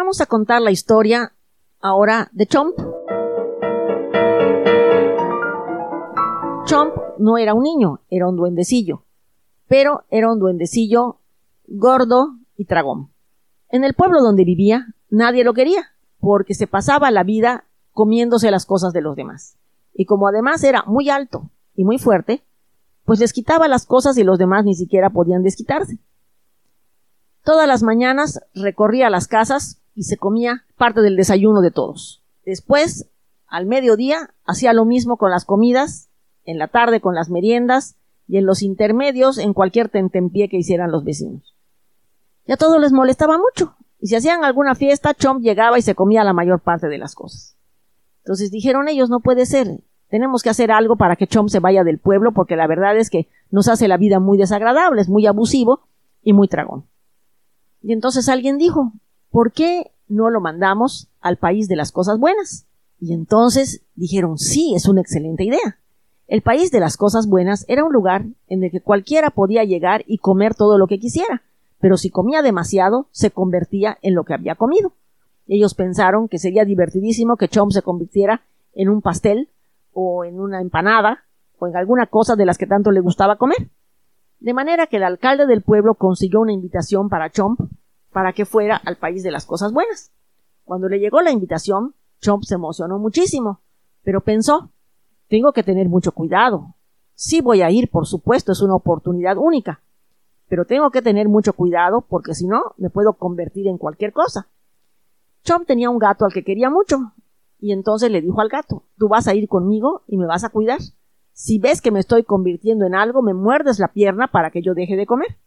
Vamos a contar la historia ahora de Chomp. Chomp no era un niño, era un duendecillo, pero era un duendecillo gordo y tragón. En el pueblo donde vivía, nadie lo quería, porque se pasaba la vida comiéndose las cosas de los demás. Y como además era muy alto y muy fuerte, pues les quitaba las cosas y los demás ni siquiera podían desquitarse. Todas las mañanas recorría las casas y se comía parte del desayuno de todos. Después, al mediodía, hacía lo mismo con las comidas, en la tarde con las meriendas y en los intermedios en cualquier tentempié que hicieran los vecinos. Ya todo les molestaba mucho, y si hacían alguna fiesta, Chomp llegaba y se comía la mayor parte de las cosas. Entonces dijeron ellos, no puede ser, tenemos que hacer algo para que Chomp se vaya del pueblo, porque la verdad es que nos hace la vida muy desagradable, es muy abusivo y muy tragón. Y entonces alguien dijo, ¿por qué no lo mandamos al país de las cosas buenas? Y entonces dijeron, sí, es una excelente idea. El país de las cosas buenas era un lugar en el que cualquiera podía llegar y comer todo lo que quisiera, pero si comía demasiado, se convertía en lo que había comido. Ellos pensaron que sería divertidísimo que Chomp se convirtiera en un pastel, o en una empanada, o en alguna cosa de las que tanto le gustaba comer. De manera que el alcalde del pueblo consiguió una invitación para Chomp para que fuera al país de las cosas buenas. Cuando le llegó la invitación, Chomp se emocionó muchísimo, pero pensó, tengo que tener mucho cuidado. Sí voy a ir, por supuesto, es una oportunidad única, pero tengo que tener mucho cuidado porque si no, me puedo convertir en cualquier cosa. Chomp tenía un gato al que quería mucho, y entonces le dijo al gato, tú vas a ir conmigo y me vas a cuidar. Si ves que me estoy convirtiendo en algo, me muerdes la pierna para que yo deje de comer.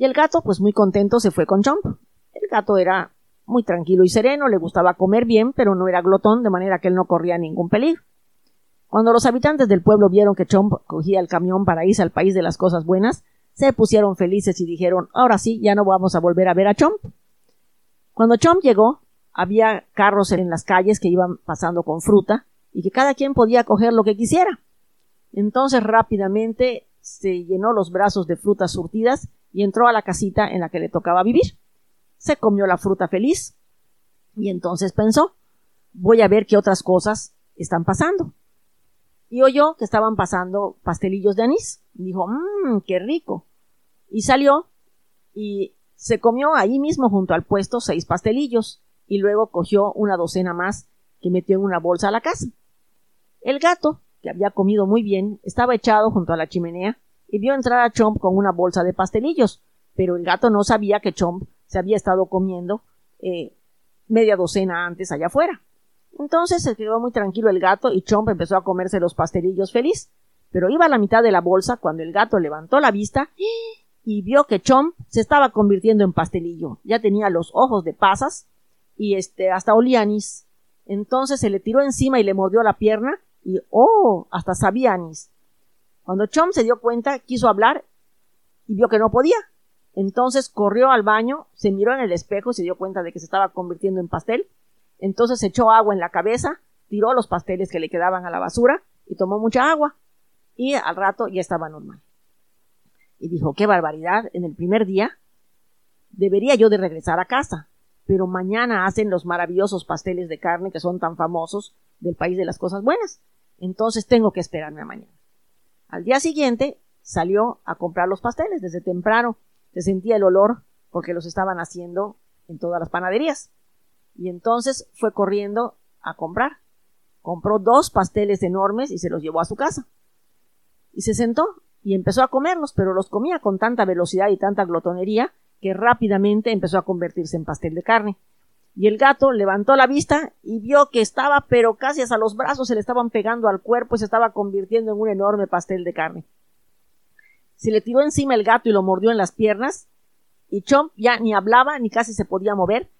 Y el gato, pues muy contento, se fue con Chomp. El gato era muy tranquilo y sereno, le gustaba comer bien, pero no era glotón, de manera que él no corría ningún peligro. Cuando los habitantes del pueblo vieron que Chomp cogía el camión para irse al país de las cosas buenas, se pusieron felices y dijeron, ahora sí, ya no vamos a volver a ver a Chomp. Cuando Chomp llegó, había carros en las calles que iban pasando con fruta y que cada quien podía coger lo que quisiera. Entonces rápidamente se llenó los brazos de frutas surtidas y entró a la casita en la que le tocaba vivir. Se comió la fruta feliz y entonces pensó, voy a ver qué otras cosas están pasando. Y oyó que estaban pasando pastelillos de anís. Dijo, mmm, qué rico. Y salió y se comió ahí mismo junto al puesto seis pastelillos y luego cogió una docena más que metió en una bolsa a la casa. El gato, que había comido muy bien, estaba echado junto a la chimenea y vio entrar a Chomp con una bolsa de pastelillos, pero el gato no sabía que Chomp se había estado comiendo eh, media docena antes allá afuera. Entonces se quedó muy tranquilo el gato y Chomp empezó a comerse los pastelillos feliz. Pero iba a la mitad de la bolsa cuando el gato levantó la vista y vio que Chomp se estaba convirtiendo en pastelillo. Ya tenía los ojos de pasas y este hasta olía anís. Entonces se le tiró encima y le mordió la pierna y oh, hasta sabía anís. Cuando Chomp se dio cuenta, quiso hablar y vio que no podía. Entonces corrió al baño, se miró en el espejo y se dio cuenta de que se estaba convirtiendo en pastel entonces echó agua en la cabeza, tiró los pasteles que le quedaban a la basura y tomó mucha agua. Y al rato ya estaba normal. Y dijo, qué barbaridad, en el primer día debería yo de regresar a casa, pero mañana hacen los maravillosos pasteles de carne que son tan famosos del país de las cosas buenas. Entonces tengo que esperarme a mañana. Al día siguiente salió a comprar los pasteles desde temprano. Se sentía el olor porque los estaban haciendo en todas las panaderías. Y entonces fue corriendo a comprar. Compró dos pasteles enormes y se los llevó a su casa. Y se sentó y empezó a comerlos, pero los comía con tanta velocidad y tanta glotonería que rápidamente empezó a convertirse en pastel de carne. Y el gato levantó la vista y vio que estaba, pero casi hasta los brazos se le estaban pegando al cuerpo y se estaba convirtiendo en un enorme pastel de carne. Se le tiró encima el gato y lo mordió en las piernas, y Chomp ya ni hablaba ni casi se podía mover,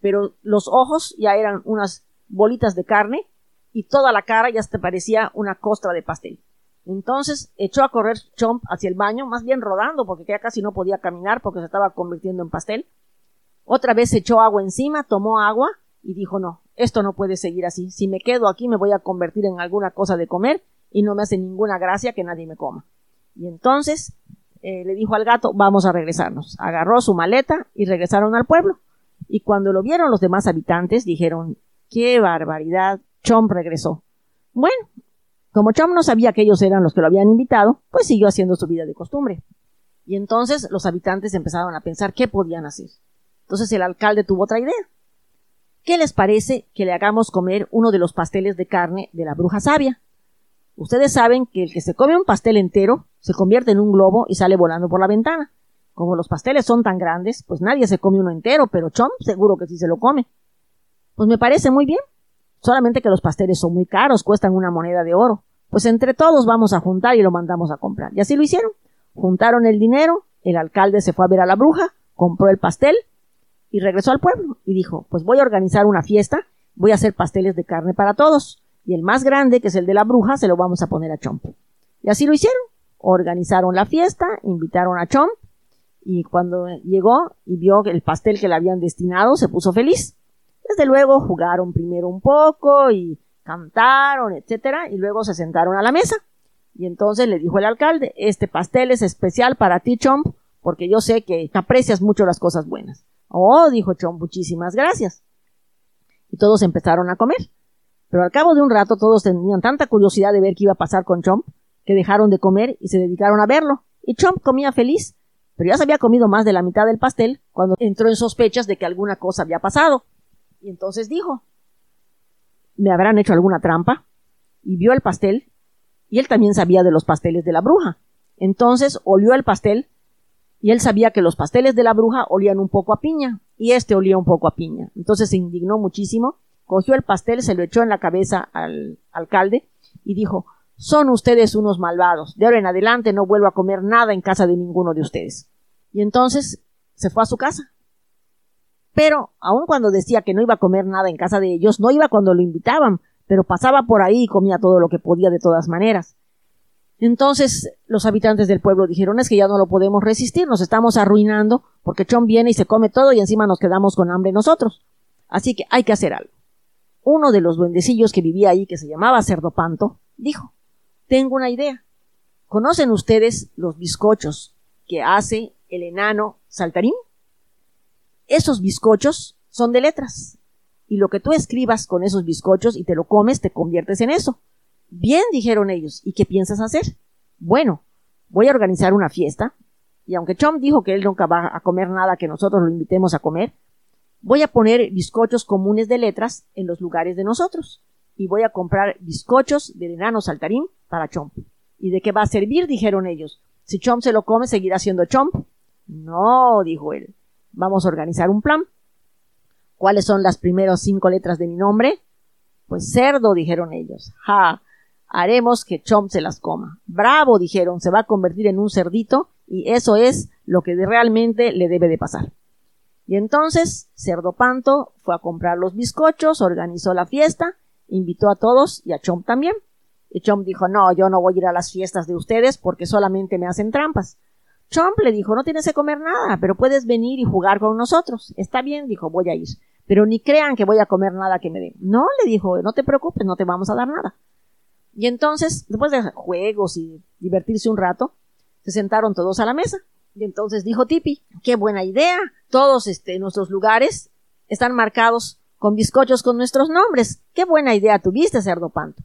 pero los ojos ya eran unas bolitas de carne y toda la cara ya se parecía una costra de pastel. Entonces echó a correr Chomp hacia el baño, más bien rodando, porque ya casi no podía caminar porque se estaba convirtiendo en pastel. Otra vez echó agua encima, tomó agua y dijo no, esto no puede seguir así. Si me quedo aquí me voy a convertir en alguna cosa de comer y no me hace ninguna gracia que nadie me coma. Y entonces eh, le dijo al gato, vamos a regresarnos. Agarró su maleta y regresaron al pueblo Y cuando lo vieron los demás habitantes, dijeron, ¡qué barbaridad! Chomp regresó. Bueno, como Chomp no sabía que ellos eran los que lo habían invitado, pues siguió haciendo su vida de costumbre. Y entonces los habitantes empezaron a pensar qué podían hacer. Entonces el alcalde tuvo otra idea. ¿Qué les parece que le hagamos comer uno de los pasteles de carne de la bruja sabia? Ustedes saben que el que se come un pastel entero se convierte en un globo y sale volando por la ventana. Como los pasteles son tan grandes, pues nadie se come uno entero, pero Chomp seguro que sí se lo come. Pues me parece muy bien. Solamente que los pasteles son muy caros, cuestan una moneda de oro. Pues entre todos vamos a juntar y lo mandamos a comprar. Y así lo hicieron. Juntaron el dinero, el alcalde se fue a ver a la bruja, compró el pastel y regresó al pueblo y dijo, pues voy a organizar una fiesta, voy a hacer pasteles de carne para todos. Y el más grande, que es el de la bruja, se lo vamos a poner a Chomp. Y así lo hicieron. Organizaron la fiesta, invitaron a Chomp y cuando llegó y vio el pastel que le habían destinado, se puso feliz. Desde luego jugaron primero un poco y cantaron, etcétera, y luego se sentaron a la mesa. Y entonces le dijo el alcalde, este pastel es especial para ti, Chomp, porque yo sé que aprecias mucho las cosas buenas. Oh, dijo Chomp, muchísimas gracias. Y todos empezaron a comer. Pero al cabo de un rato todos tenían tanta curiosidad de ver qué iba a pasar con Chomp, que dejaron de comer y se dedicaron a verlo. Y Chomp comía feliz, pero ya se había comido más de la mitad del pastel cuando entró en sospechas de que alguna cosa había pasado. Y entonces dijo, ¿me habrán hecho alguna trampa? Y vio el pastel, y él también sabía de los pasteles de la bruja. Entonces olió el pastel, y él sabía que los pasteles de la bruja olían un poco a piña, y este olía un poco a piña. Entonces se indignó muchísimo, cogió el pastel, se lo echó en la cabeza al alcalde, y dijo, son ustedes unos malvados. De ahora en adelante no vuelvo a comer nada en casa de ninguno de ustedes. Y entonces se fue a su casa. Pero, aun cuando decía que no iba a comer nada en casa de ellos, no iba cuando lo invitaban, pero pasaba por ahí y comía todo lo que podía de todas maneras. Entonces los habitantes del pueblo dijeron es que ya no lo podemos resistir, nos estamos arruinando porque Chon viene y se come todo y encima nos quedamos con hambre nosotros. Así que hay que hacer algo. Uno de los duendecillos que vivía ahí, que se llamaba Cerdopanto, dijo, tengo una idea. ¿Conocen ustedes los bizcochos que hace el enano Saltarín? Esos bizcochos son de letras. Y lo que tú escribas con esos bizcochos y te lo comes, te conviertes en eso. Bien, dijeron ellos. ¿Y qué piensas hacer? Bueno, voy a organizar una fiesta. Y aunque Chom dijo que él nunca va a comer nada que nosotros lo invitemos a comer, voy a poner bizcochos comunes de letras en los lugares de nosotros. Y voy a comprar bizcochos del enano saltarín para Chomp. ¿Y de qué va a servir? dijeron ellos. Si Chomp se lo come, seguirá siendo Chomp. No, dijo él. Vamos a organizar un plan. ¿Cuáles son las primeras cinco letras de mi nombre? Pues cerdo, dijeron ellos. Ja, haremos que Chomp se las coma. Bravo, dijeron, se va a convertir en un cerdito y eso es lo que realmente le debe de pasar. Y entonces Cerdo Panto fue a comprar los bizcochos, organizó la fiesta, invitó a todos y a Chomp también. Y Chomp dijo, no, yo no voy a ir a las fiestas de ustedes porque solamente me hacen trampas. Chomp le dijo, no tienes que comer nada, pero puedes venir y jugar con nosotros. Está bien, dijo, voy a ir. Pero ni crean que voy a comer nada que me den. No, le dijo, no te preocupes, no te vamos a dar nada. Y entonces, después de juegos y divertirse un rato, se sentaron todos a la mesa. Y entonces dijo Tipi, qué buena idea. Todos este, nuestros lugares están marcados con bizcochos con nuestros nombres. Qué buena idea tuviste, Cerdo Panto.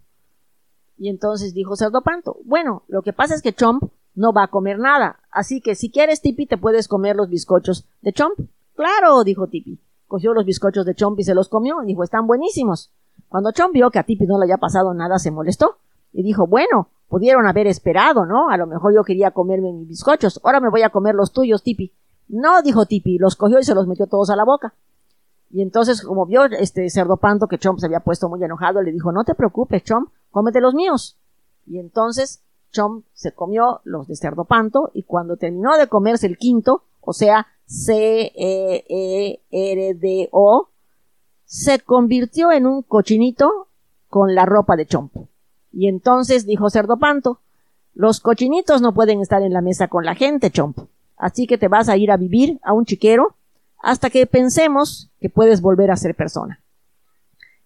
Y entonces dijo Cerdo Panto, bueno, lo que pasa es que Chomp no va a comer nada. Así que si quieres, Tipi, te puedes comer los bizcochos de Chomp. Claro, dijo Tipi. Cogió los bizcochos de Chomp y se los comió. Dijo, están buenísimos. Cuando Chomp vio que a Tipi no le había pasado nada, se molestó. Y dijo, bueno, pudieron haber esperado, ¿no? A lo mejor yo quería comerme mis bizcochos. Ahora me voy a comer los tuyos, Tipi. No, dijo Tipi, los cogió y se los metió todos a la boca. Y entonces, como vio este cerdo panto que Chomp se había puesto muy enojado, le dijo, no te preocupes, Chomp, cómete los míos. Y entonces Chomp se comió los de cerdo panto y cuando terminó de comerse el quinto, o sea, C-E-E-R-D-O, se convirtió en un cochinito con la ropa de Chomp. Y entonces dijo Cerdo Panto, los cochinitos no pueden estar en la mesa con la gente, Chomp. Así que te vas a ir a vivir a un chiquero hasta que pensemos que puedes volver a ser persona.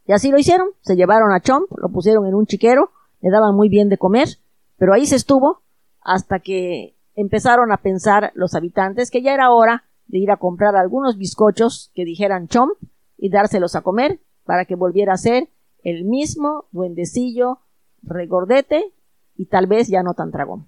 Y así lo hicieron, se llevaron a Chomp, lo pusieron en un chiquero, le daban muy bien de comer, pero ahí se estuvo hasta que empezaron a pensar los habitantes que ya era hora de ir a comprar algunos bizcochos que dijeran chomp y dárselos a comer para que volviera a ser el mismo duendecillo regordete y tal vez ya no tan dragón.